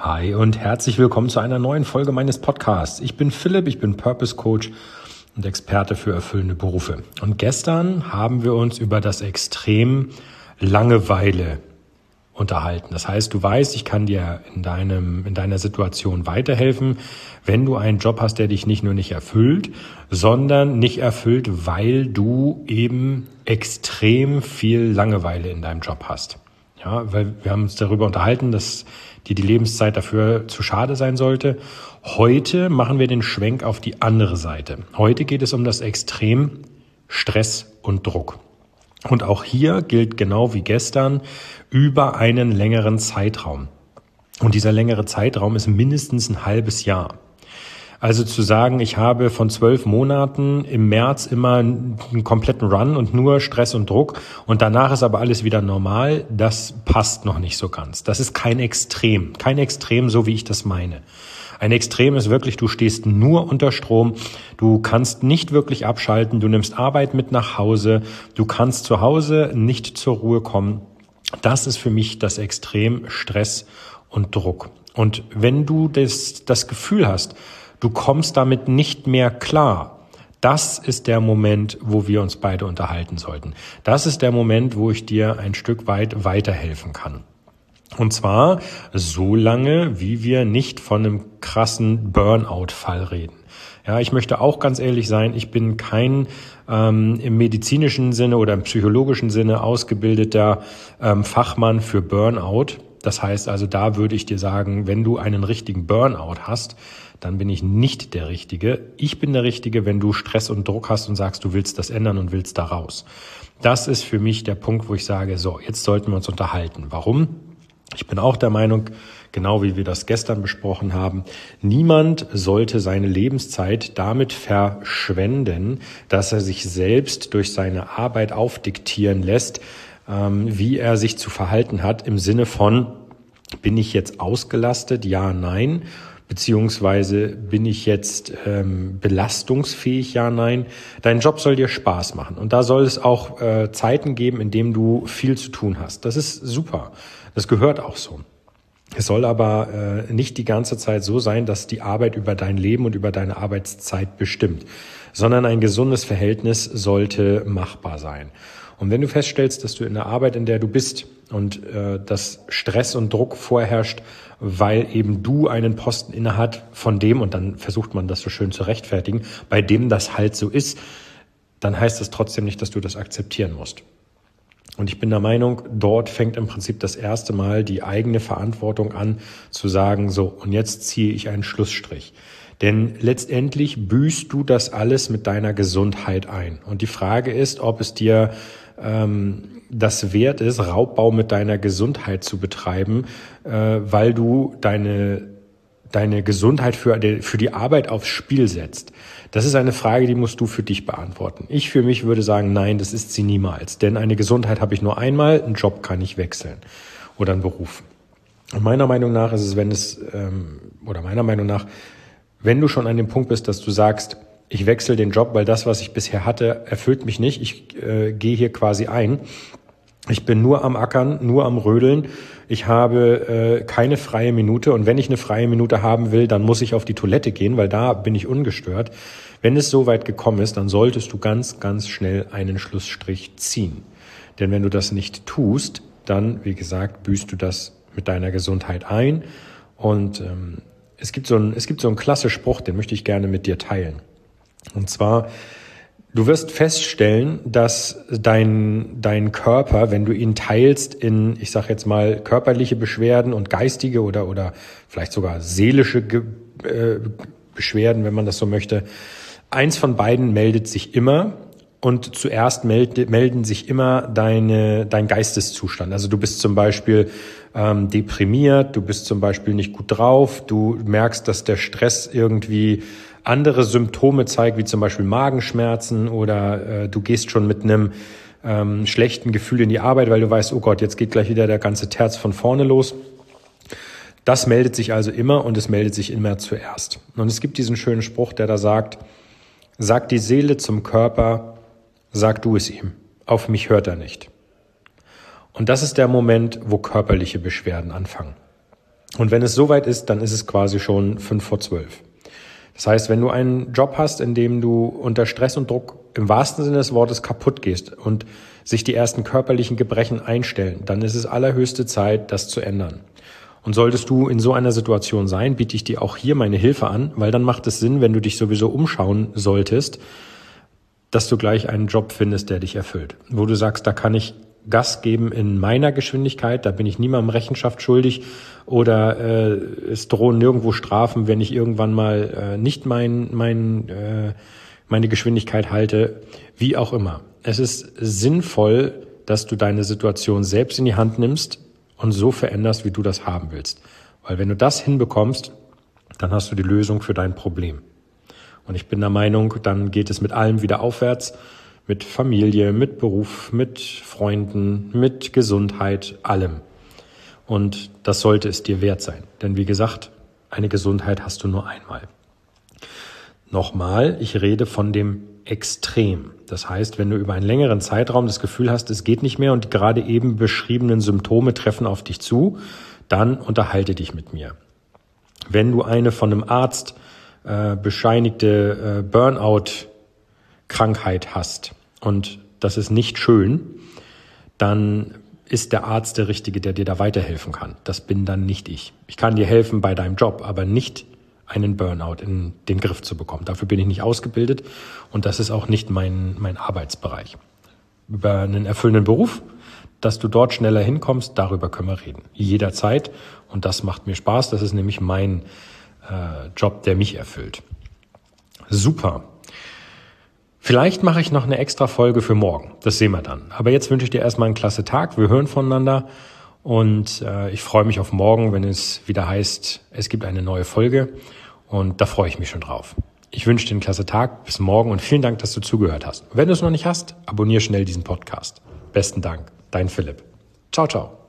Hi und herzlich willkommen zu einer neuen Folge meines Podcasts. Ich bin Philipp, ich bin Purpose Coach und Experte für erfüllende Berufe. Und gestern haben wir uns über das Extrem Langeweile unterhalten. Das heißt, du weißt, ich kann dir in deinem, in deiner Situation weiterhelfen, wenn du einen Job hast, der dich nicht nur nicht erfüllt, sondern nicht erfüllt, weil du eben extrem viel Langeweile in deinem Job hast. Ja, weil wir haben uns darüber unterhalten, dass dir die Lebenszeit dafür zu schade sein sollte. Heute machen wir den Schwenk auf die andere Seite. Heute geht es um das Extrem Stress und Druck. Und auch hier gilt genau wie gestern über einen längeren Zeitraum. Und dieser längere Zeitraum ist mindestens ein halbes Jahr. Also zu sagen, ich habe von zwölf Monaten im März immer einen kompletten Run und nur Stress und Druck und danach ist aber alles wieder normal, das passt noch nicht so ganz. Das ist kein Extrem, kein Extrem, so wie ich das meine. Ein Extrem ist wirklich, du stehst nur unter Strom, du kannst nicht wirklich abschalten, du nimmst Arbeit mit nach Hause, du kannst zu Hause nicht zur Ruhe kommen. Das ist für mich das Extrem Stress und Druck. Und wenn du das, das Gefühl hast, du kommst damit nicht mehr klar. Das ist der Moment, wo wir uns beide unterhalten sollten. Das ist der Moment, wo ich dir ein Stück weit weiterhelfen kann. Und zwar so lange, wie wir nicht von einem krassen Burnout-Fall reden. Ja, ich möchte auch ganz ehrlich sein, ich bin kein ähm, im medizinischen Sinne oder im psychologischen Sinne ausgebildeter ähm, Fachmann für Burnout. Das heißt also, da würde ich dir sagen, wenn du einen richtigen Burnout hast, dann bin ich nicht der Richtige. Ich bin der Richtige, wenn du Stress und Druck hast und sagst, du willst das ändern und willst da raus. Das ist für mich der Punkt, wo ich sage, so, jetzt sollten wir uns unterhalten. Warum? Ich bin auch der Meinung, genau wie wir das gestern besprochen haben, niemand sollte seine Lebenszeit damit verschwenden, dass er sich selbst durch seine Arbeit aufdiktieren lässt, ähm, wie er sich zu verhalten hat im Sinne von, bin ich jetzt ausgelastet? Ja, nein. Beziehungsweise bin ich jetzt ähm, belastungsfähig? Ja, nein. Dein Job soll dir Spaß machen. Und da soll es auch äh, Zeiten geben, in denen du viel zu tun hast. Das ist super. Das gehört auch so. Es soll aber äh, nicht die ganze Zeit so sein, dass die Arbeit über dein Leben und über deine Arbeitszeit bestimmt, sondern ein gesundes Verhältnis sollte machbar sein. Und wenn du feststellst, dass du in der Arbeit, in der du bist und äh, dass Stress und Druck vorherrscht, weil eben du einen Posten innehat von dem, und dann versucht man das so schön zu rechtfertigen, bei dem das halt so ist, dann heißt das trotzdem nicht, dass du das akzeptieren musst. Und ich bin der Meinung, dort fängt im Prinzip das erste Mal die eigene Verantwortung an, zu sagen, so, und jetzt ziehe ich einen Schlussstrich. Denn letztendlich büßt du das alles mit deiner Gesundheit ein. Und die Frage ist, ob es dir ähm, das wert ist, Raubbau mit deiner Gesundheit zu betreiben, äh, weil du deine deine Gesundheit für, die, für die Arbeit aufs Spiel setzt? Das ist eine Frage, die musst du für dich beantworten. Ich für mich würde sagen, nein, das ist sie niemals. Denn eine Gesundheit habe ich nur einmal, einen Job kann ich wechseln oder einen Beruf. Und meiner Meinung nach ist es, wenn es, ähm, oder meiner Meinung nach, wenn du schon an dem Punkt bist, dass du sagst, ich wechsle den Job, weil das, was ich bisher hatte, erfüllt mich nicht. Ich äh, gehe hier quasi ein. Ich bin nur am Ackern, nur am Rödeln. Ich habe äh, keine freie Minute und wenn ich eine freie Minute haben will, dann muss ich auf die Toilette gehen, weil da bin ich ungestört. Wenn es so weit gekommen ist, dann solltest du ganz, ganz schnell einen Schlussstrich ziehen. Denn wenn du das nicht tust, dann, wie gesagt, büßt du das mit deiner Gesundheit ein. Und ähm, es gibt so ein, es gibt so einen klasse Spruch, den möchte ich gerne mit dir teilen. Und zwar, du wirst feststellen, dass dein, dein Körper, wenn du ihn teilst in, ich sage jetzt mal, körperliche Beschwerden und geistige oder, oder vielleicht sogar seelische Ge äh, Beschwerden, wenn man das so möchte, eins von beiden meldet sich immer und zuerst meld, melden sich immer deine, dein Geisteszustand. Also du bist zum Beispiel ähm, deprimiert, du bist zum Beispiel nicht gut drauf, du merkst, dass der Stress irgendwie andere Symptome zeigt, wie zum Beispiel Magenschmerzen oder äh, du gehst schon mit einem ähm, schlechten Gefühl in die Arbeit, weil du weißt, oh Gott, jetzt geht gleich wieder der ganze Terz von vorne los. Das meldet sich also immer und es meldet sich immer zuerst. Und es gibt diesen schönen Spruch, der da sagt, sag die Seele zum Körper, sag du es ihm, auf mich hört er nicht. Und das ist der Moment, wo körperliche Beschwerden anfangen. Und wenn es soweit ist, dann ist es quasi schon fünf vor zwölf. Das heißt, wenn du einen Job hast, in dem du unter Stress und Druck im wahrsten Sinne des Wortes kaputt gehst und sich die ersten körperlichen Gebrechen einstellen, dann ist es allerhöchste Zeit, das zu ändern. Und solltest du in so einer Situation sein, biete ich dir auch hier meine Hilfe an, weil dann macht es Sinn, wenn du dich sowieso umschauen solltest, dass du gleich einen Job findest, der dich erfüllt. Wo du sagst, da kann ich Gas geben in meiner Geschwindigkeit, da bin ich niemandem Rechenschaft schuldig oder äh, es drohen nirgendwo Strafen, wenn ich irgendwann mal äh, nicht mein, mein, äh, meine Geschwindigkeit halte, wie auch immer. Es ist sinnvoll, dass du deine Situation selbst in die Hand nimmst und so veränderst, wie du das haben willst. Weil wenn du das hinbekommst, dann hast du die Lösung für dein Problem. Und ich bin der Meinung, dann geht es mit allem wieder aufwärts, mit Familie, mit Beruf, mit Freunden, mit Gesundheit, allem. Und das sollte es dir wert sein. Denn wie gesagt, eine Gesundheit hast du nur einmal. Nochmal, ich rede von dem Extrem. Das heißt, wenn du über einen längeren Zeitraum das Gefühl hast, es geht nicht mehr und die gerade eben beschriebenen Symptome treffen auf dich zu, dann unterhalte dich mit mir. Wenn du eine von einem Arzt äh, bescheinigte äh, Burnout-Krankheit hast und das ist nicht schön, dann ist der Arzt der Richtige, der dir da weiterhelfen kann. Das bin dann nicht ich. Ich kann dir helfen bei deinem Job, aber nicht einen Burnout in den Griff zu bekommen. Dafür bin ich nicht ausgebildet und das ist auch nicht mein, mein Arbeitsbereich. Über einen erfüllenden Beruf, dass du dort schneller hinkommst, darüber können wir reden. Jederzeit und das macht mir Spaß. Das ist nämlich mein äh, Job, der mich erfüllt. Super. Vielleicht mache ich noch eine extra Folge für morgen. Das sehen wir dann. Aber jetzt wünsche ich dir erstmal einen klasse Tag. Wir hören voneinander. Und äh, ich freue mich auf morgen, wenn es wieder heißt, es gibt eine neue Folge. Und da freue ich mich schon drauf. Ich wünsche dir einen klasse Tag. Bis morgen und vielen Dank, dass du zugehört hast. Wenn du es noch nicht hast, abonniere schnell diesen Podcast. Besten Dank. Dein Philipp. Ciao, ciao.